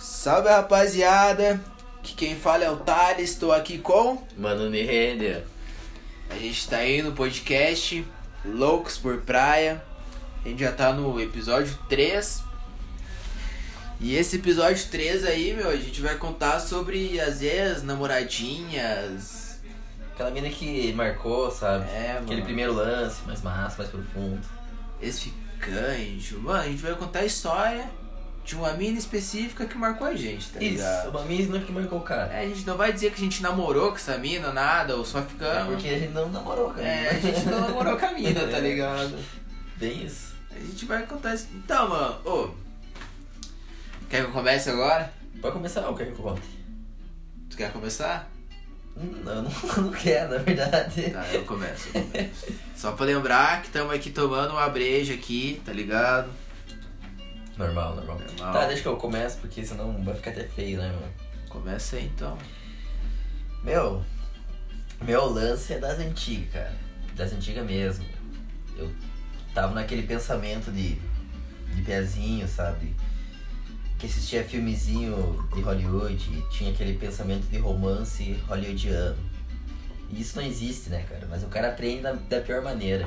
Salve rapaziada, que quem fala é o Thales, estou aqui com. Mano Nirender. A gente tá aí no podcast Loucos por Praia. A gente já tá no episódio 3. E esse episódio 3 aí, meu, a gente vai contar sobre as ex-namoradinhas. Aquela mina que marcou, sabe? É, Aquele mano. primeiro lance, mais massa, mais profundo. Ex-ficante. Mano, a gente vai contar a história de uma mina específica que marcou a gente, tá Isso, ligado? uma mina que marcou o cara. É, a gente não vai dizer que a gente namorou com essa mina, nada, ou só É ficamos. porque a gente não namorou, cara. É, a gente não namorou com a mina, tá É. ligado? Bem isso. A gente vai contar isso. Então, mano, ô. Quer que eu comece agora? Pode começar, o que é que eu conte? Tu quer começar? Hum, Não, não, não quero, na verdade. Tá, eu começo. eu começo. Só pra lembrar que estamos aqui tomando uma breja aqui, tá ligado? Normal, normal, Normal. Tá, deixa que eu começo, porque senão vai ficar até feio, né, mano? Começa aí então. Meu, meu lance é das antigas, cara. Das antigas mesmo. Eu tava naquele pensamento de, de pezinho, sabe? Que assistia filmezinho de Hollywood e tinha aquele pensamento de romance hollywoodiano. E isso não existe, né, cara? Mas o cara aprende da, da pior maneira.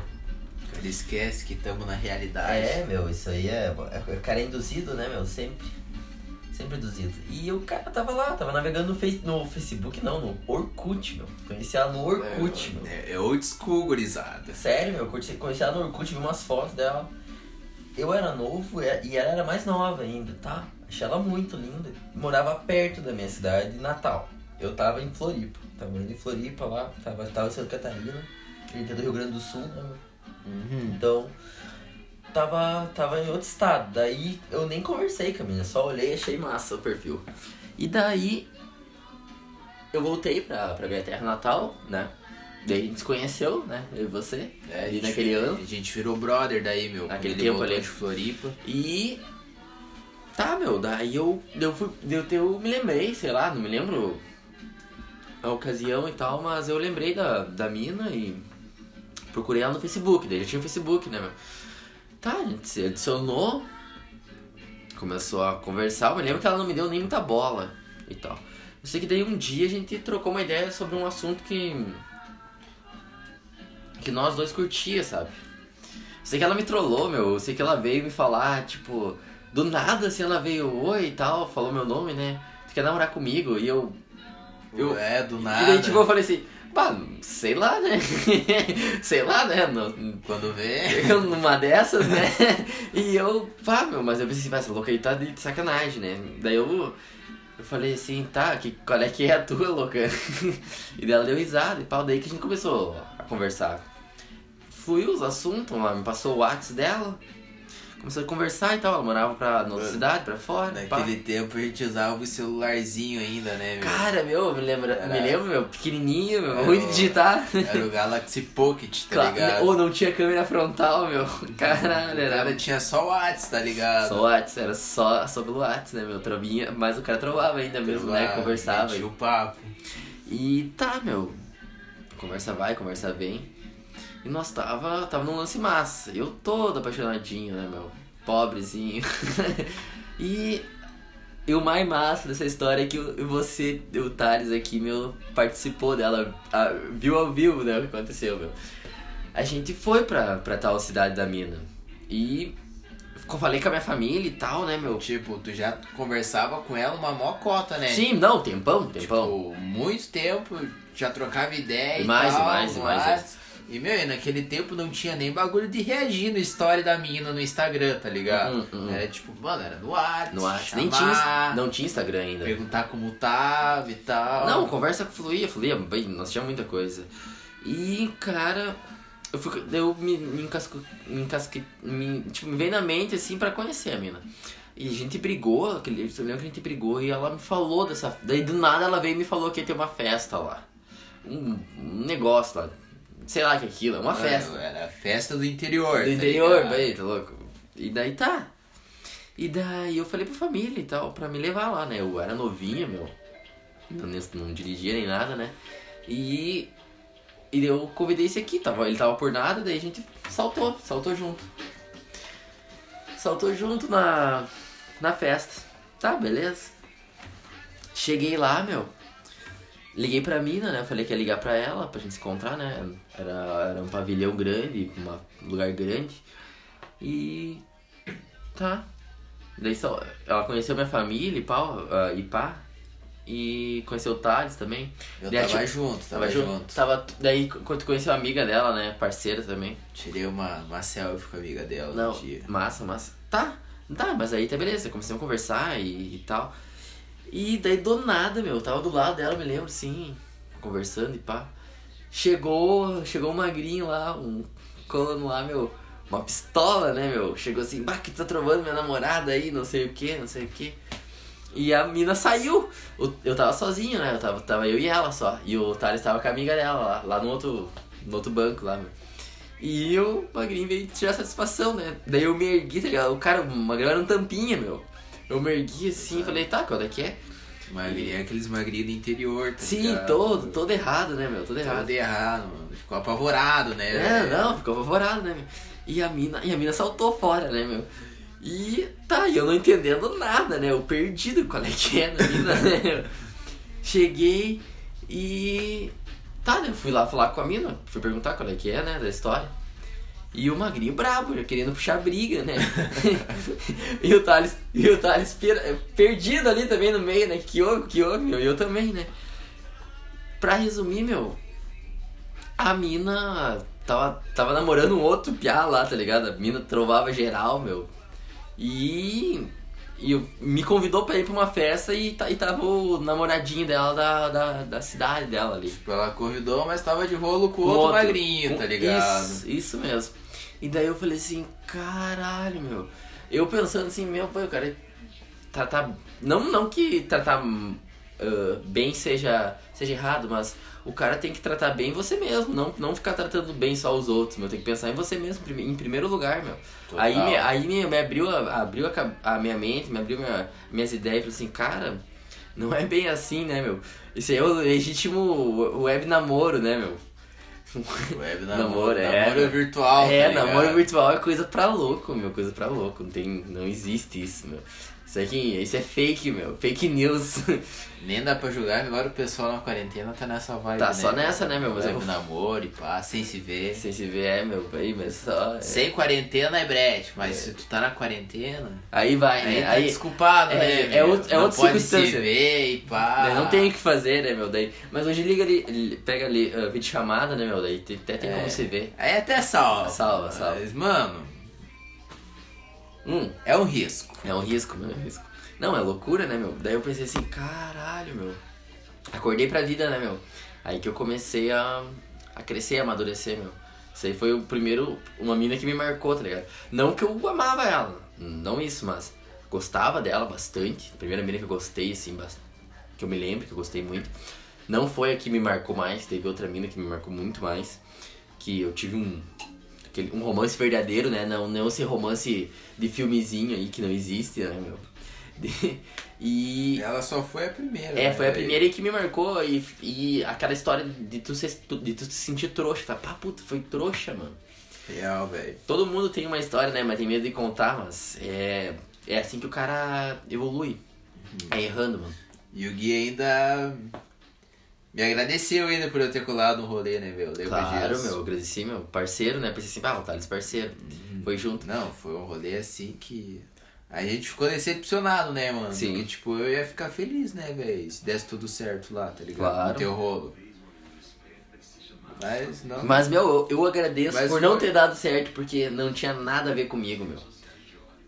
Ele esquece que estamos na realidade. É, meu, isso aí é. O cara é induzido, né, meu? Sempre. Sempre induzido. E o cara tava lá, tava navegando no, face, no Facebook, não, no Orkut, meu. Conheci ela no Orkut, meu. É, é old school, gurizada. Sério, meu, curti, conheci ela no Orkut, vi umas fotos dela. Eu era novo e e ela era mais nova ainda, tá? Achei ela muito linda. Morava perto da minha cidade, Natal. Eu tava em Floripa. Tava morando em Floripa lá, tava, tava em Santa Catarina, ele é do Rio Grande do Sul, né? meu? Uhum. Então, tava, tava em outro estado. Daí eu nem conversei com a menina, só olhei e achei massa o perfil. E daí eu voltei pra, pra minha terra natal, né? Daí a gente se conheceu, né? Eu e você, É, naquele ano. A gente virou brother daí, meu. Naquele tempo ali. de Floripa. E. Tá, meu, daí eu, eu, fui, eu, eu me lembrei, sei lá, não me lembro a ocasião e tal, mas eu lembrei da, da mina e procurei ela no Facebook, daí já tinha o Facebook, né, meu? Tá, a gente se adicionou, começou a conversar, eu me lembro que ela não me deu nem muita bola e tal. Eu sei que daí um dia a gente trocou uma ideia sobre um assunto que. que nós dois curtia, sabe? Eu sei que ela me trollou, meu. Eu sei que ela veio me falar, tipo, do nada assim ela veio, oi e tal, falou meu nome, né? Tu quer namorar comigo? E eu. eu é, do e nada. daí, tipo, eu falei assim, bah, sei lá, né? sei lá, né? No- Quando vê. eu numa dessas, né? E eu, pá, meu, mas eu pensei, essa louca aí tá de sacanagem, né? Daí eu, eu falei assim, tá, que, qual é que é a tua, louca? E daí ela deu risada e pau, daí que a gente começou a conversar. Fluiu os assuntos, ela me passou o WhatsApp dela, começou a conversar e tal, ela morava pra, outra cidade, pra fora, pá. Naquele tempo a gente usava o celularzinho ainda, né, meu? Cara, meu, me, lembra, Era- me lembro, meu, pequenininho, meu, Era ruim de o- digitar. Era o Galaxy Pocket, tá Claro, ligado? ou não tinha câmera frontal, meu. Caralho, O era cara tinha só o WhatsApp, tá ligado? Só o WhatsApp, era só, só pelo WhatsApp, né, meu? Trovinha, mas o cara trovava ainda mesmo, né? Conversava. metia o papo. E tá, meu. Conversa vai, conversa vem. E nós tava, tava num lance massa. Eu todo apaixonadinho, né, meu? Pobrezinho. e. E o mais massa dessa história é que você, o Thales aqui, meu, participou dela, viu ao vivo, né, o que aconteceu, meu. A gente foi pra, pra tal cidade da mina. E eu falei com a minha família e tal, né, meu? Tipo, tu já conversava com ela uma mó cota, né? Sim, não, tempão, tempão. Tipo, muito tempo, já trocava ideia E e, mais, e tal, mais, e mais, WhatsApp. E, meu, e naquele tempo não tinha nem bagulho de reagir no story da menina no Instagram, tá ligado? Uhum, uhum. Era tipo, mano, era no WhatsApp, No. Nem chamar, tinha, não tinha Instagram ainda. perguntar como tava e tal. Não, conversa fluía, fluía, bem, nós tinha muita coisa. E, cara, eu, fui, eu me, me encasco, me encasquei, me, tipo, me veio na mente, assim, pra conhecer a mina. E a gente brigou, aquele, eu lembro que a gente brigou e ela me falou dessa... Daí, do nada, ela veio e me falou que ia ter uma festa lá. Um, um negócio lá. Sei lá que é aquilo, é uma Mano, festa. Era a festa do interior. Do tá interior, bem, tá louco? E daí tá. E daí eu falei pra família e tal, pra me levar lá, né? Eu era novinha, meu. Não, não dirigia nem nada, né? E. E eu convidei esse aqui, tava, ele tava por nada, daí a gente saltou, saltou junto. Saltou junto na, na festa. Tá, beleza. cheguei lá, meu. Liguei pra mina, né? Eu falei que ia ligar pra ela, pra gente se encontrar, né? Era, era um pavilhão grande, uma- um lugar grande. E. Tá. Daí só. Ela conheceu minha família e pau, ah, e pá. E conheceu o Thales também. Eu Daí, tava tipo, junto, tava, junto. junto. Tava. Daí quando conheceu a amiga dela, né? Parceira também. Tirei uma, uma selfie com a amiga dela Não, no dia. massa, massa. Tá, tá, mas aí tá beleza, começamos a conversar e, e tal. E daí do nada, meu, eu tava do lado dela, me lembro, sim, conversando e pá. Chegou, chegou um magrinho lá, um colando lá, meu, uma pistola, né, meu? Chegou assim, bah, que tá trovando minha namorada aí, não sei o que, não sei o que. E a mina saiu. Eu tava sozinho, né? Eu tava, tava eu e ela só. E o Thales tava com a amiga dela lá, lá no outro, no outro banco lá, meu. E o Magrinho veio tirar satisfação, né? Daí eu me ergui, tá ligado? O cara, o Magrinho era um tampinha, meu. Eu me ergui assim e falei, tá, qual é que é? Magrinho, aqueles magrinhos do interior, tá Sim, ligado? todo, todo errado, né, meu? Todo errado. Todo errado, mano. Ficou apavorado, né? É, não, ficou apavorado, né, meu? E a mina, e a mina saltou fora, né, meu? E tá, e eu não entendendo nada, né? Eu perdido qual é que é na mina, né? meu? Cheguei e. Tá, né? Fui lá falar com a mina, fui perguntar qual é que é, né, da história. E o magrinho brabo, já querendo puxar briga, né? e o Thales, e o Thales per- perdido ali também no meio, né? Que houve, que houve, meu? E eu também, né? Pra resumir, meu, a mina tava, tava namorando um outro piá lá, tá ligado? A mina trovava geral, meu. E, e me convidou pra ir pra uma festa e, e tava o namoradinho dela da, da, da cidade dela ali. Tipo, ela convidou, mas tava de rolo com o outro, outro. magrinho, tá ligado? Isso, isso mesmo. E daí eu falei assim, caralho, meu. Eu pensando assim, meu, pô, eu quero tratar. Não, não que tratar ah, bem seja, seja errado, mas o cara tem que tratar bem você mesmo, não, não ficar tratando bem só os outros, meu. Tem que pensar em você mesmo em primeiro lugar, meu. Total. Aí, me, aí me, me abriu, a, abriu a, a minha mente, me abriu minha, minhas ideias, falei assim, cara, não é bem assim, né, meu? Isso aí é o legítimo web namoro, né, meu? Web Namoro, namoro, é. namoro virtual, É, tá namoro virtual é coisa pra louco, meu, coisa pra louco. Não tem, não existe isso, meu. Isso aqui, isso é fake, meu, fake news. Nem dá pra julgar agora o pessoal na quarentena tá nessa vibe, Tá né? só nessa, né, meu? Mas eu- namoro e pá, sem se ver. Sem se ver, é, meu, aí, mas só. é. Sem quarentena é brete, mas se tu tá na quarentena, Aí vai, aí né? tá Aí, desculpado, é- né? é outro- é não outra pode se circunstância. ver e pá. daí não tem o que fazer, né, meu? Daí, mas hoje liga ali, li- pega ali, uh, vídeo chamada, né, meu? Daí até tem É. como se ver. Aí até salva. Salva, salva. Mas, mano, Hum, é um risco. é um risco, meu, é um risco. Não, é loucura, né, meu? Daí eu pensei assim, caralho, meu. Acordei pra vida, né, meu? Aí que eu comecei a, a crescer, a amadurecer, meu. Isso aí foi o primeiro, uma mina que me marcou, tá ligado? Não que eu amava ela, não isso, mas gostava dela bastante. A primeira mina que eu gostei, assim, que eu me lembro, que eu gostei muito. Não foi a que me marcou mais, teve outra mina que me marcou muito mais. Que eu tive um, um romance verdadeiro, né? Não, não esse romance de filmezinho aí que não existe, né, meu? De- e Ela só foi a primeira. é, né, foi a primeira aí que me marcou e, e aquela história de tu, ser, de tu se sentir trouxa, tá? Pá, puta, foi trouxa, mano. Real, velho. Todo mundo tem uma história, né? Mas tem medo de contar, mas é, é assim que o cara evolui. É errando, mano. E o Gui ainda me agradeceu ainda por eu ter colado no rolê, né, meu? Lembra Claro, disso? meu, agradeci, meu parceiro, né? Pensei assim, ah, o Thales parceiro. Foi junto. Não, foi um rolê assim que. A gente ficou decepcionado, né, mano? Sim. Porque, tipo, eu ia ficar feliz, né, velho? Se desse tudo certo lá, tá ligado? Claro. No teu rolo. Mas não. Mas, meu, eu, agradeço Mas por não foi. ter dado certo, porque não tinha nada a ver comigo, meu.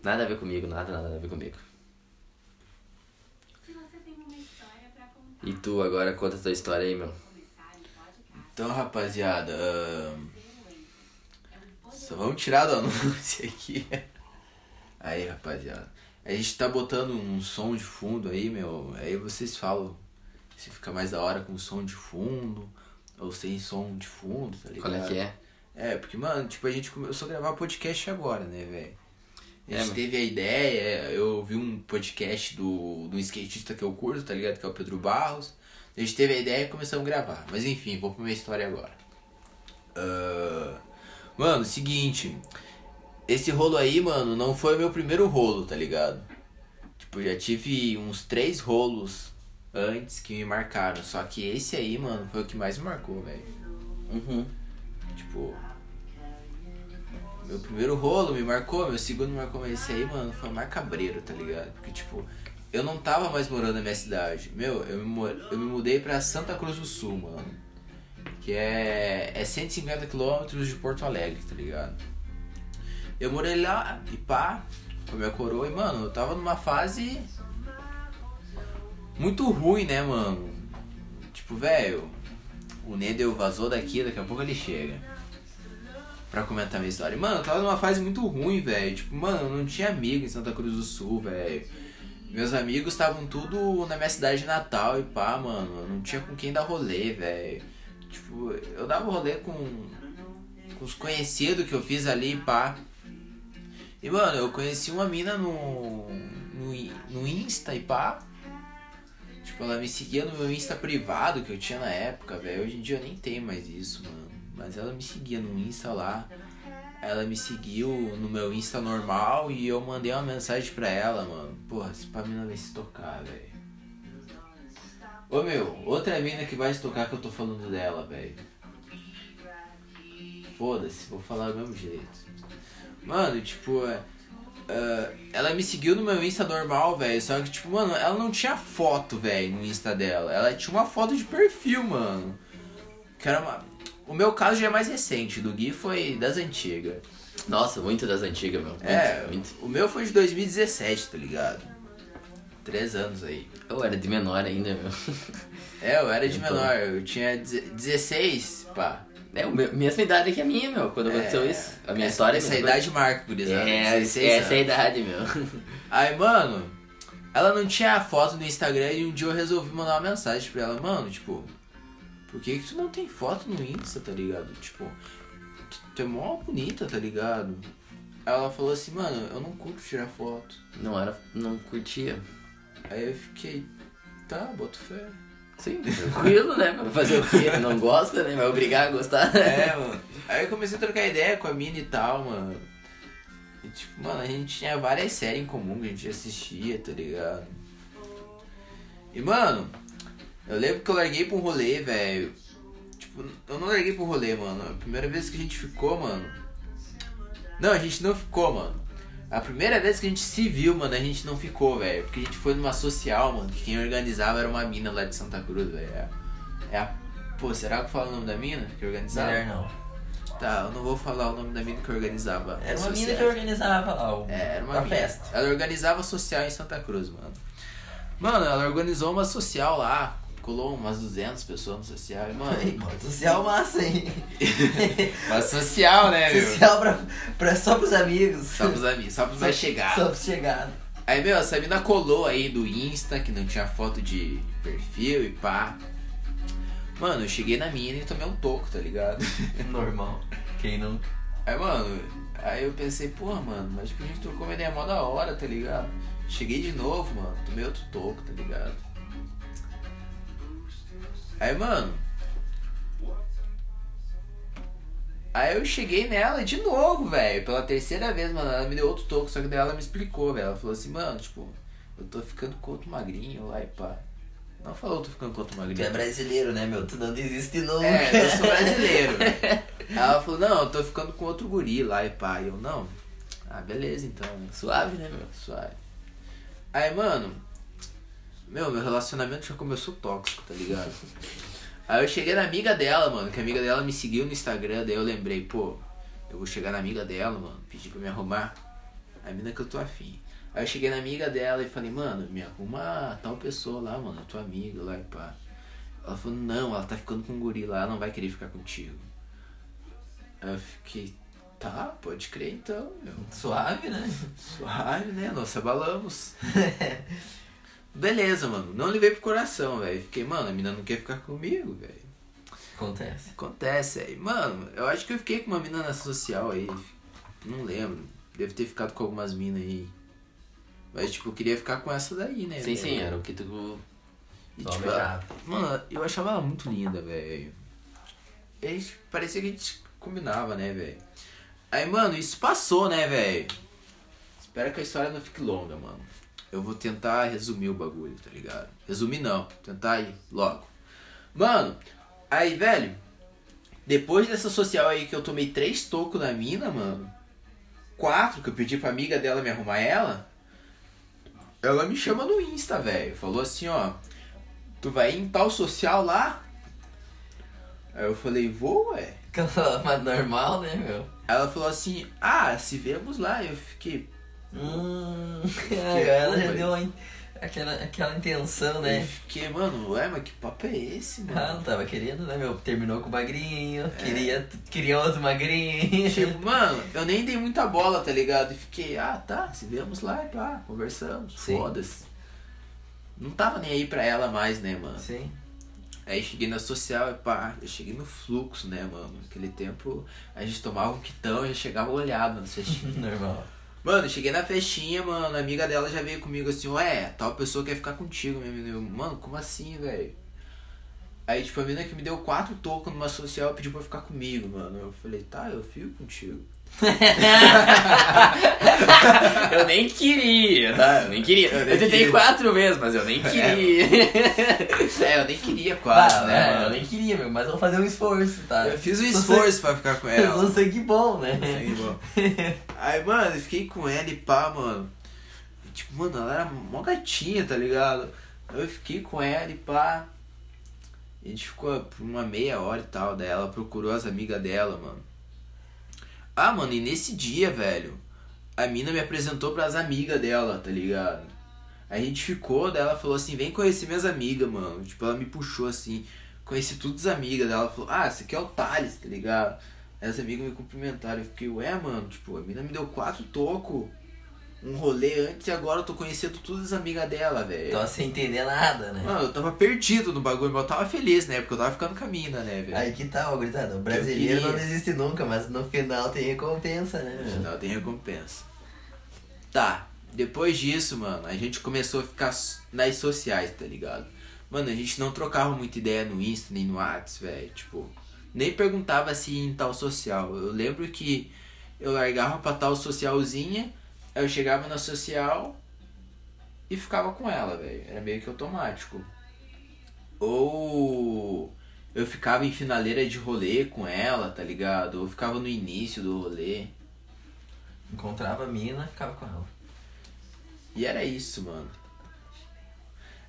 Nada a ver comigo, nada, nada a ver comigo. Se você tem uma história pra contar, E tu agora conta a tua história aí, meu. Então, rapaziada. Só vamos tirar do anúncio aqui. Aí, rapaziada. A gente tá botando um som de fundo aí, meu. Aí vocês falam se fica mais da hora com som de fundo ou sem som de fundo, tá ligado? Qual é que é? É, porque, mano, tipo, a gente começou a gravar podcast agora, né, velho? A É, gente mano. teve a ideia, eu vi um podcast do, do skatista que eu curto, tá ligado? Que é o Pedro Barros. A gente teve a ideia e começamos a gravar. Mas enfim, vou pra minha história agora. Ah, mano, seguinte. Esse rolo aí, mano, não foi o meu primeiro rolo, tá ligado? Tipo, já tive uns três rolos antes que me marcaram. Só que esse aí, mano, foi o que mais me marcou, velho. Uhum. Tipo. Meu primeiro rolo me marcou, meu segundo me marcou, mas esse aí, mano, foi mais cabreiro, tá ligado? Porque, tipo, eu não tava mais morando na minha cidade. Meu, eu me, eu me mudei pra Santa Cruz do Sul, mano. Que é, é 150 quilômetros de Porto Alegre, tá ligado? Eu morei lá e pá, com a minha coroa, e, mano, eu tava numa fase muito ruim, né, mano? Tipo, velho, o Nedel vazou daqui, daqui a pouco ele chega. Pra comentar minha história. Mano, eu tava numa fase muito ruim, velho. Tipo, mano, eu não tinha amigo em Santa Cruz do Sul, velho. Meus amigos estavam tudo na minha cidade natal e pá, mano. Eu não tinha com quem dar rolê, velho. Tipo, eu dava rolê com, com os conhecidos que eu fiz ali e pá. E, mano, eu conheci uma mina no, no, no Insta e pá. Tipo, ela me seguia no meu Insta privado que eu tinha na época, velho. Hoje em dia eu nem tenho mais isso, mano. Mas ela me seguia no Insta lá. Ela me seguiu no meu Insta normal e eu mandei uma mensagem pra ela, mano. Porra, se pra mina vai se tocar, velho. Ô meu, outra mina que vai se tocar que eu tô falando dela, velho. Foda-se, vou falar do mesmo jeito. Mano, tipo, ah, ela me seguiu no meu Insta normal, velho. Só que, tipo, mano, ela não tinha foto, velho, no Insta dela. Ela tinha uma foto de perfil, mano. Que era uma. O meu caso já é mais recente, do Gui foi das antigas. Nossa, muito das antigas, meu. Muito, É, muito. o meu foi de 2017, tá ligado? Três anos aí. Eu era de menor ainda, meu. É, eu era de Então. menor, eu tinha deze- 16, pá. É a mesma idade que a minha, meu, quando aconteceu É, isso. A minha essa, história... Essa idade marca, gurizada. É, 16 essa é a anos. idade, meu. Aí, mano, ela não tinha foto no Instagram e um dia eu resolvi mandar uma mensagem pra ela, mano, tipo, por que, que tu não tem foto no Insta, tá ligado? Tipo, tu, tu é mó bonita, tá ligado? Ela falou assim, mano, eu não curto tirar foto. Não era... Não curtia. Aí eu fiquei, tá, boto fé. Sim, tranquilo, né? Vai fazer o quê? Não gosta, né? Vai obrigar a gostar. É, mano. Aí eu comecei a trocar ideia com a mina e tal, mano. E, tipo, mano, a gente tinha várias séries em comum que a gente assistia, tá ligado? E, mano, eu lembro que eu larguei pra um rolê, velho. Tipo, eu não larguei pro rolê, mano. A primeira vez que a gente ficou, mano. Não, a gente não ficou, mano. A primeira vez que a gente se viu, mano, a gente não ficou, velho. Porque a gente foi numa social, mano, que quem organizava era uma mina lá de Santa Cruz, velho. É, é a. Pô, será que eu falo o nome da mina que organizava? Melhor não. Tá, eu não vou falar o nome da mina que organizava. Era uma mina que organizava lá o, É, era uma a mina. festa. Ela organizava social em Santa Cruz, mano. Mano, ela organizou uma social lá. Colou umas 200 pessoas no social. E, mano, Ei, mano, social massa, hein? uma social, né, meu? social pra, pra, só pros amigos. Só pros amigos, só pros mais chegados. Só pros chegados. Aí, meu, essa mina colou aí do Insta, que não tinha foto de perfil e pá. Mano, eu cheguei na mina e tomei um toco, tá ligado? Normal. Quem não. Aí, mano, aí eu pensei, porra, mano, mas tipo, a gente trocou uma ideia mó da hora, tá ligado? Cheguei de novo, mano, tomei outro toco, tá ligado? Aí, mano. Aí eu cheguei nela de novo, velho, pela terceira vez, mano. Ela me deu outro toco, só que daí ela me explicou, velho. Ela falou assim, mano, tipo, eu tô ficando com outro magrinho lá e pá. Não falou, eu tô ficando com outro Tu magrinho. é brasileiro, né, meu? Tu não desiste nunca. É, eu sou brasileiro. Ela falou, não, eu tô ficando com outro guri lá e pá. E eu, não. Ah, beleza então. Suave, né, meu? Suave. Aí, mano, meu, meu relacionamento já começou tóxico, tá ligado? Aí eu cheguei na amiga dela, mano, que a amiga dela me seguiu no Instagram, daí eu lembrei, pô, eu vou chegar na amiga dela, mano, pedir pra me arrumar. A mina que eu tô afim. Aí eu cheguei na amiga dela e falei, mano, me arruma tal pessoa lá, mano, tua amiga lá e pá. Ela falou, não, ela tá ficando com um guri lá, ela não vai querer ficar contigo. Aí eu fiquei, tá, pode crer então, meu. Suave, né? Suave, né? Nós se abalamos. Beleza, mano. Não levei pro coração, velho. Fiquei, mano, a mina não quer ficar comigo, velho. Acontece. Acontece aí. Mano, eu acho que eu fiquei com uma mina na social aí. Não lembro. Devo ter ficado com algumas minas aí. Mas, tipo, eu queria ficar com essa daí, né? Sim, velho? sim, era o que tu... E, tipo, almejava. Mano, eu achava ela muito linda, velho. Parecia que a gente combinava, né, velho? Aí, mano, isso passou, né, velho? Espero que a história não fique longa, mano. Eu vou tentar resumir o bagulho, tá ligado? Resumir não, tentar ir logo. Mano, aí, velho, depois dessa social aí que eu tomei três tocos na mina, mano, quatro que eu pedi pra amiga dela me arrumar ela, ela me chama no Insta, velho. Falou assim, ó, tu vai em tal social lá? Aí eu falei, vou, ué. Mas normal, né, meu? Ela falou assim, ah, se vemos lá. Eu fiquei, Hum. Que ela já deu a aquela, aquela intenção, eu né? fiquei, mano, ué, mas que papo é esse, mano? Ah, não tava querendo, né, meu? Terminou com o magrinho, É. queria, queria outro magrinho. Tipo, mano, eu nem dei muita bola, tá ligado? E fiquei, ah, tá, se vemos lá e pá, conversamos, foda-se. Não tava nem aí pra ela mais, né, mano? Sim. Aí cheguei na social e pá, eu cheguei no fluxo, né, mano? Naquele tempo a gente tomava um quitão e já chegava olhado no festinha. Normal. Mano, cheguei na festinha, mano, a amiga dela já veio comigo assim, ué, tal pessoa quer ficar contigo, minha menina. Eu, Mano, como assim, velho? Aí, tipo, a menina que me deu quatro tocos numa social pediu pra ficar comigo, mano. Eu falei, tá, eu fico contigo. Eu nem queria, tá? Eu nem queria. Eu Eu, tentei queria. quatro vezes, mas eu nem queria. É, eu nem queria quase, Ah, né, é, mano? eu nem queria, meu, mas vou fazer um esforço, tá? Eu fiz um esforço pra ficar com Eu ela. sou sangue bom, né? Sangue bom. Aí, mano, eu fiquei com ela e pá, mano. Tipo, mano, ela era mó gatinha, tá ligado? Eu fiquei com ela e pá. A gente ficou por uma meia hora e tal. Daí ela procurou as amigas dela, mano. Ah, mano, e nesse dia, velho, a mina me apresentou pras amigas dela, tá ligado? A gente ficou, daí ela falou assim, vem conhecer minhas amigas, mano. Tipo, ela me puxou assim, conheci todas as amigas dela. Ela falou, ah, esse aqui é o Thales, tá ligado? As amigas me cumprimentaram. Eu fiquei, ué, mano, tipo, a mina me deu quatro tocos, um rolê antes e agora eu tô conhecendo todas as amigas dela, velho. Tava sem entender nada, né? Mano, eu tava perdido no bagulho, mas eu tava feliz, né? Porque eu tava ficando com a mina, né, velho? Aí que tal, gurizada? O brasileiro não desiste nunca, mas no final tem recompensa, né, No final tem recompensa. Tá, depois disso, mano, a gente começou a ficar nas sociais, tá ligado? Mano, a gente não trocava muita ideia no Insta nem no Whats, velho. Tipo, nem perguntava se ia em tal social. Eu lembro que eu largava pra tal socialzinha, aí eu chegava na social e ficava com ela, velho. Era meio que automático. Ou eu ficava em finaleira de rolê com ela, tá ligado? Ou ficava no início do rolê. Encontrava a mina, ficava com ela. E era isso, mano.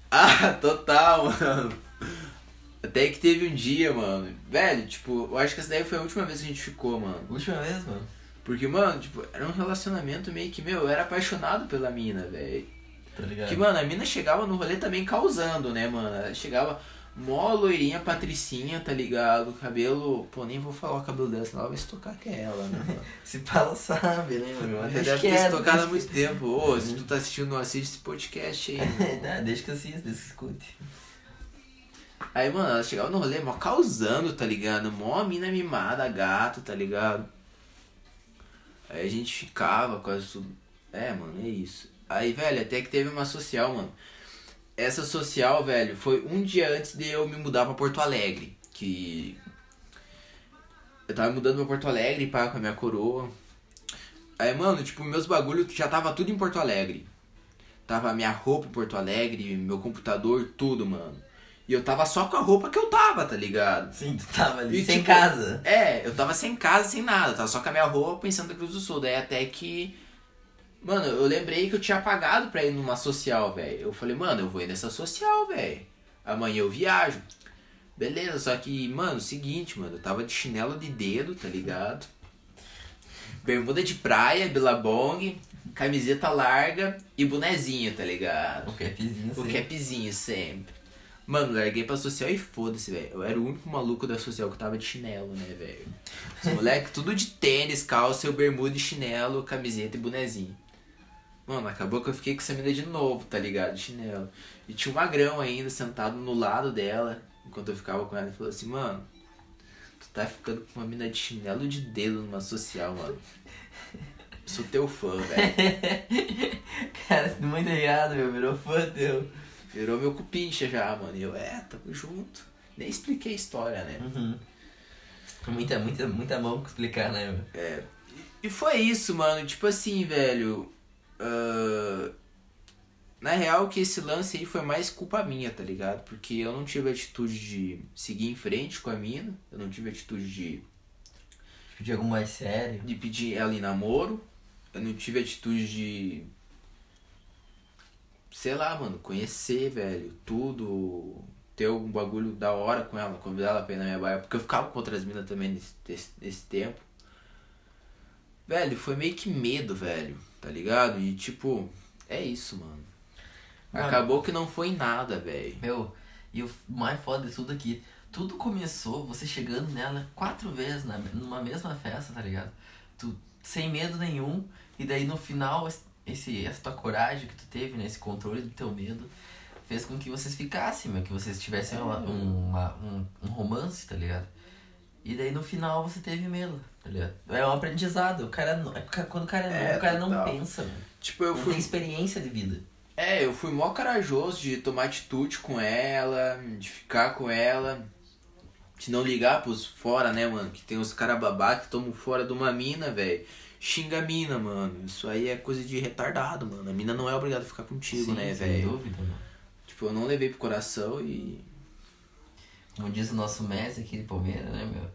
Ah, total, mano. Até que teve um dia, mano. Velho, tipo, eu acho que essa daí foi a última vez que a gente ficou, mano. Última vez, mano. Porque, mano, tipo, era um relacionamento meio que, meu, eu era apaixonado pela mina, velho. Tá ligado? Que, mano, a mina chegava no rolê também causando, né, mano? Ela chegava mó loirinha, patricinha, tá ligado? Cabelo. Pô, nem vou falar o cabelo dela, senão ela vai se tocar que é ela, né, mano? Se fala, sabe, né? Ela Deixa deve ter se quieto, tocado há deixa- muito tempo. Ô, se tu tá assistindo, não assiste esse podcast aí. mano. Ah, Deixa que eu assisto, deixa que escute. Aí, mano, ela chegava no rolê mó causando, tá ligado? Mó mina mimada, gato, tá ligado? Aí a gente ficava quase tudo. É, mano, é isso. Aí, velho, até que teve uma social, mano. Essa social, velho, foi um dia antes de eu me mudar pra Porto Alegre. Que. Eu tava mudando pra Porto Alegre, pá, com a minha coroa. Aí, mano, tipo, meus bagulhos já tava tudo em Porto Alegre. Tava minha roupa em Porto Alegre, meu computador, tudo, mano. E eu tava só com a roupa que eu tava, tá ligado? Sim, tu tava ali E, sem tipo, casa. É, eu tava sem casa, sem nada. Tava só com a minha roupa em Santa Cruz do Sul. Daí até que. Mano, eu lembrei que eu tinha pagado pra ir numa social, velho. Eu falei, mano, eu vou ir nessa social, velho. Amanhã eu viajo. Beleza, só que, mano, seguinte, mano, eu tava de chinelo de dedo, tá ligado? Bermuda de praia, bilabong, camiseta larga e bonezinho, tá ligado? O capzinho, O capzinho sempre. Mano, larguei pra social e foda-se, velho. Eu era o único maluco da social que tava de chinelo, né, velho? Os moleque tudo de tênis, calça, eu bermuda e chinelo, camiseta e bonezinho. Mano, acabou que eu fiquei com essa mina de novo, tá ligado? De chinelo. E tinha um magrão ainda sentado no lado dela, enquanto eu ficava com ela, e falou assim, mano, tu tá ficando com uma mina de chinelo de dedo numa social, mano. Sou teu fã, velho. Cara, muito ligado, meu. Virou fã teu. Virou meu cupincha já, mano. E eu, é, tamo junto. Nem expliquei a história, né? Uhum. Muita, muita, muita mão pra explicar, né, meu? É. E foi isso, mano. Tipo assim, velho. ah, Na real, que esse lance aí foi mais culpa minha, tá ligado? Porque eu não tive atitude de seguir em frente com a mina. Eu não tive atitude de, Pedir algo mais sério. de pedir ela em namoro. Eu não tive atitude de. Sei lá, mano, conhecer, velho, tudo. Ter algum bagulho da hora com ela, convidar ela pra ir na minha baia. Porque eu ficava com outras minas também nesse, nesse, nesse tempo. Velho, foi meio que medo, velho, tá ligado? E tipo, é isso, mano. Mano. Acabou que não foi nada, velho. Meu, e o mais foda de tudo aqui, tudo começou você chegando nela quatro vezes na, numa mesma festa, tá ligado? Tu sem medo nenhum, e daí no final esse, essa tua coragem que tu teve, né? Esse controle do teu medo, fez com que vocês ficassem, meu, que vocês tivessem uma- um, uma- um, um romance, tá ligado? E daí no final você teve medo, tá ligado? É um aprendizado, o cara, não- é quando o cara é novo, É, o cara não total. pensa, mano. Tipo, eu não fui. tem experiência de vida. É, eu fui mó corajoso de tomar atitude com ela, de ficar com ela, de não ligar pros fora, né, mano? Que tem os caras babá que tomam fora de uma mina, velho. Xinga a mina, mano. Isso aí é coisa de retardado, mano. A mina não é obrigada a ficar contigo, Sim, né, sem velho? dúvida, mano. Tipo, eu não levei pro coração e. Como diz o nosso mestre aqui de Palmeiras, né, meu?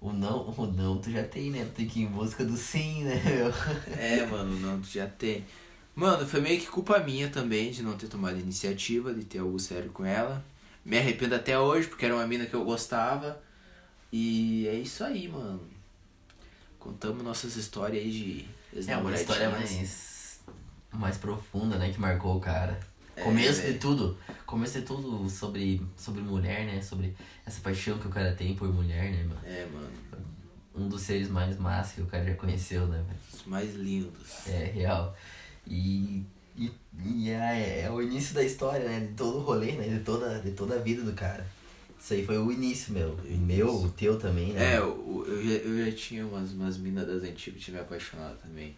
O não, o não tu já tem, né? Tu tem que ir em busca do sim, né, meu? É, mano, não, tu já tem. Mano, foi meio que culpa minha também de não ter tomado a iniciativa, de ter algo sério com ela. Me arrependo até hoje, porque era uma mina que eu gostava. E é isso aí, mano. Contamos nossas histórias aí de É uma história mais, mais profunda, né? Que marcou o cara. É, Começo de velho. tudo. Começo de tudo sobre, sobre mulher, né? Sobre essa paixão que o cara tem por mulher, né, mano? É, mano. Um dos seres mais massa que o cara já conheceu, né, velho? Os mais lindos. É, real. E, e, e é, é o início da história, né? De todo o rolê, né? De toda, de toda a vida do cara. Isso aí foi o início, meu. E meu, o teu também, né? É, eu, eu, já, eu já tinha umas, umas minas das antigas que tinha me apaixonado também.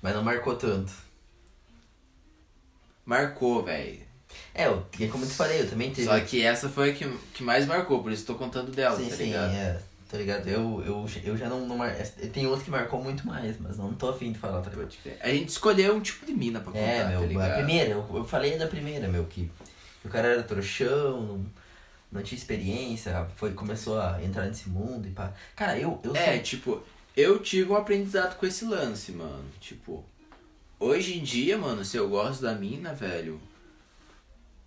Mas não marcou tanto. Marcou, velho. É, eu, é como eu te falei, eu também tive. Só que essa foi a que, que mais marcou, por isso tô contando dela, sim, tá sim, ligado? é. Tá ligado? Eu, eu, eu já não, não mar... Tem outro que marcou muito mais, mas não tô afim de falar, tá ligado? A gente escolheu um tipo de mina pra contar, É, tá meu, ligado? a primeira, eu, eu falei da primeira, meu, que, que o cara era trouxão, não, não tinha experiência, foi, começou a entrar nesse mundo e pá. Cara, eu, eu É, sou- tipo, eu tive um aprendizado com esse lance, mano. Tipo, hoje em dia, mano, se eu gosto da mina, velho,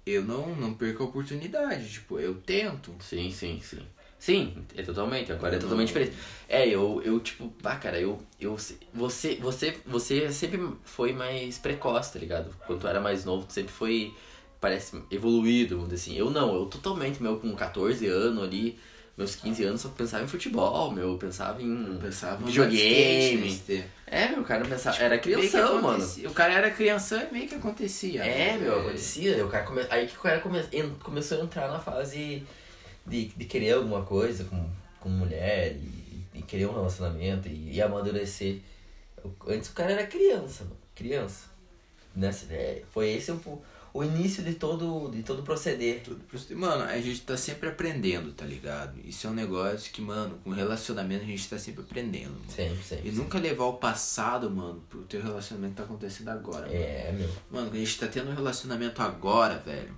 eu não, não perco a oportunidade. Tipo, eu tento. Sim, sim, sim. Sim, é totalmente, agora é Não. totalmente diferente. É, eu, eu tipo, ah, cara, eu, eu, você, você, você sempre foi mais precoce, tá ligado? Quando tu era mais novo, tu sempre foi, parece, evoluído, vamos dizer assim. Eu não, eu totalmente, meu, com 14 anos ali, meus 15 anos, só pensava em futebol, meu, eu pensava em Eu pensava videogame. skate, É, meu, cara pensava, era Meio que crianção, mano. O cara era crianção e meio que acontecia. É, né, meu, acontecia. O cara come... Aí que o cara come... começou a entrar na fase de, de querer alguma coisa com, com mulher e, e querer um relacionamento e, e amadurecer. O- Antes o cara era criança, mano. Criança. Nessa, é, foi esse o, o início de todo, de todo proceder. Tudo pro- Mano, a gente tá sempre aprendendo, tá ligado? Isso é um negócio que, mano, com relacionamento a gente tá sempre aprendendo. Mano. Sempre, sempre. E nunca levar o passado, mano, pro teu relacionamento que tá acontecendo agora. mano. É, meu. Mano, quando a gente tá tendo um relacionamento agora, velho,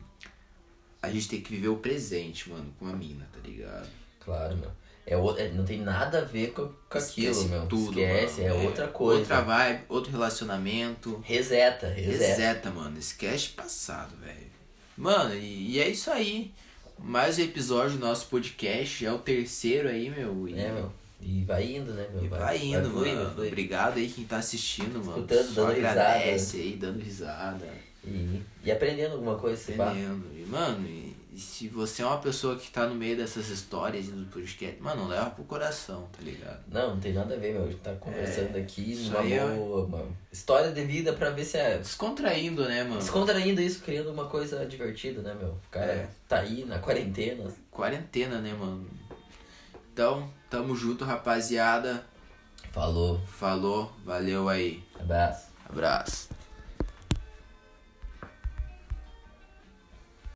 a gente tem que viver o presente, mano, com a mina, tá ligado? Claro, meu. É, o- é, não tem nada a ver com, com aquilo, Esquece meu. tudo, Esquece, mano. é, outra coisa. Outra vibe, outro relacionamento. Reseta, reseta. Reseta, mano. Esquece passado, velho. Mano, e, e é isso aí. Mais um episódio do nosso podcast. É o terceiro aí, meu. E, É, meu. E vai indo, né, meu? E vai indo, fluindo, mano. fluindo. Obrigado aí quem tá assistindo, mano. Escutando, Só dando agradece aí, dando risada. E, e aprendendo alguma coisa. Entendendo. E, mano, e, e se você é uma pessoa que tá no meio dessas histórias e do podcast, mano, leva pro coração, tá ligado? Não, não tem nada a ver, meu. A gente tá conversando aqui isso numa aí é- boa, uma história de vida pra ver se é. Descontraindo, né, mano? Descontraindo isso, criando uma coisa divertida, né, meu? O cara É. tá aí na quarentena. Quarentena, né, mano? Então, tamo junto, rapaziada. Falou, Falou, valeu aí. abraço. Abraço.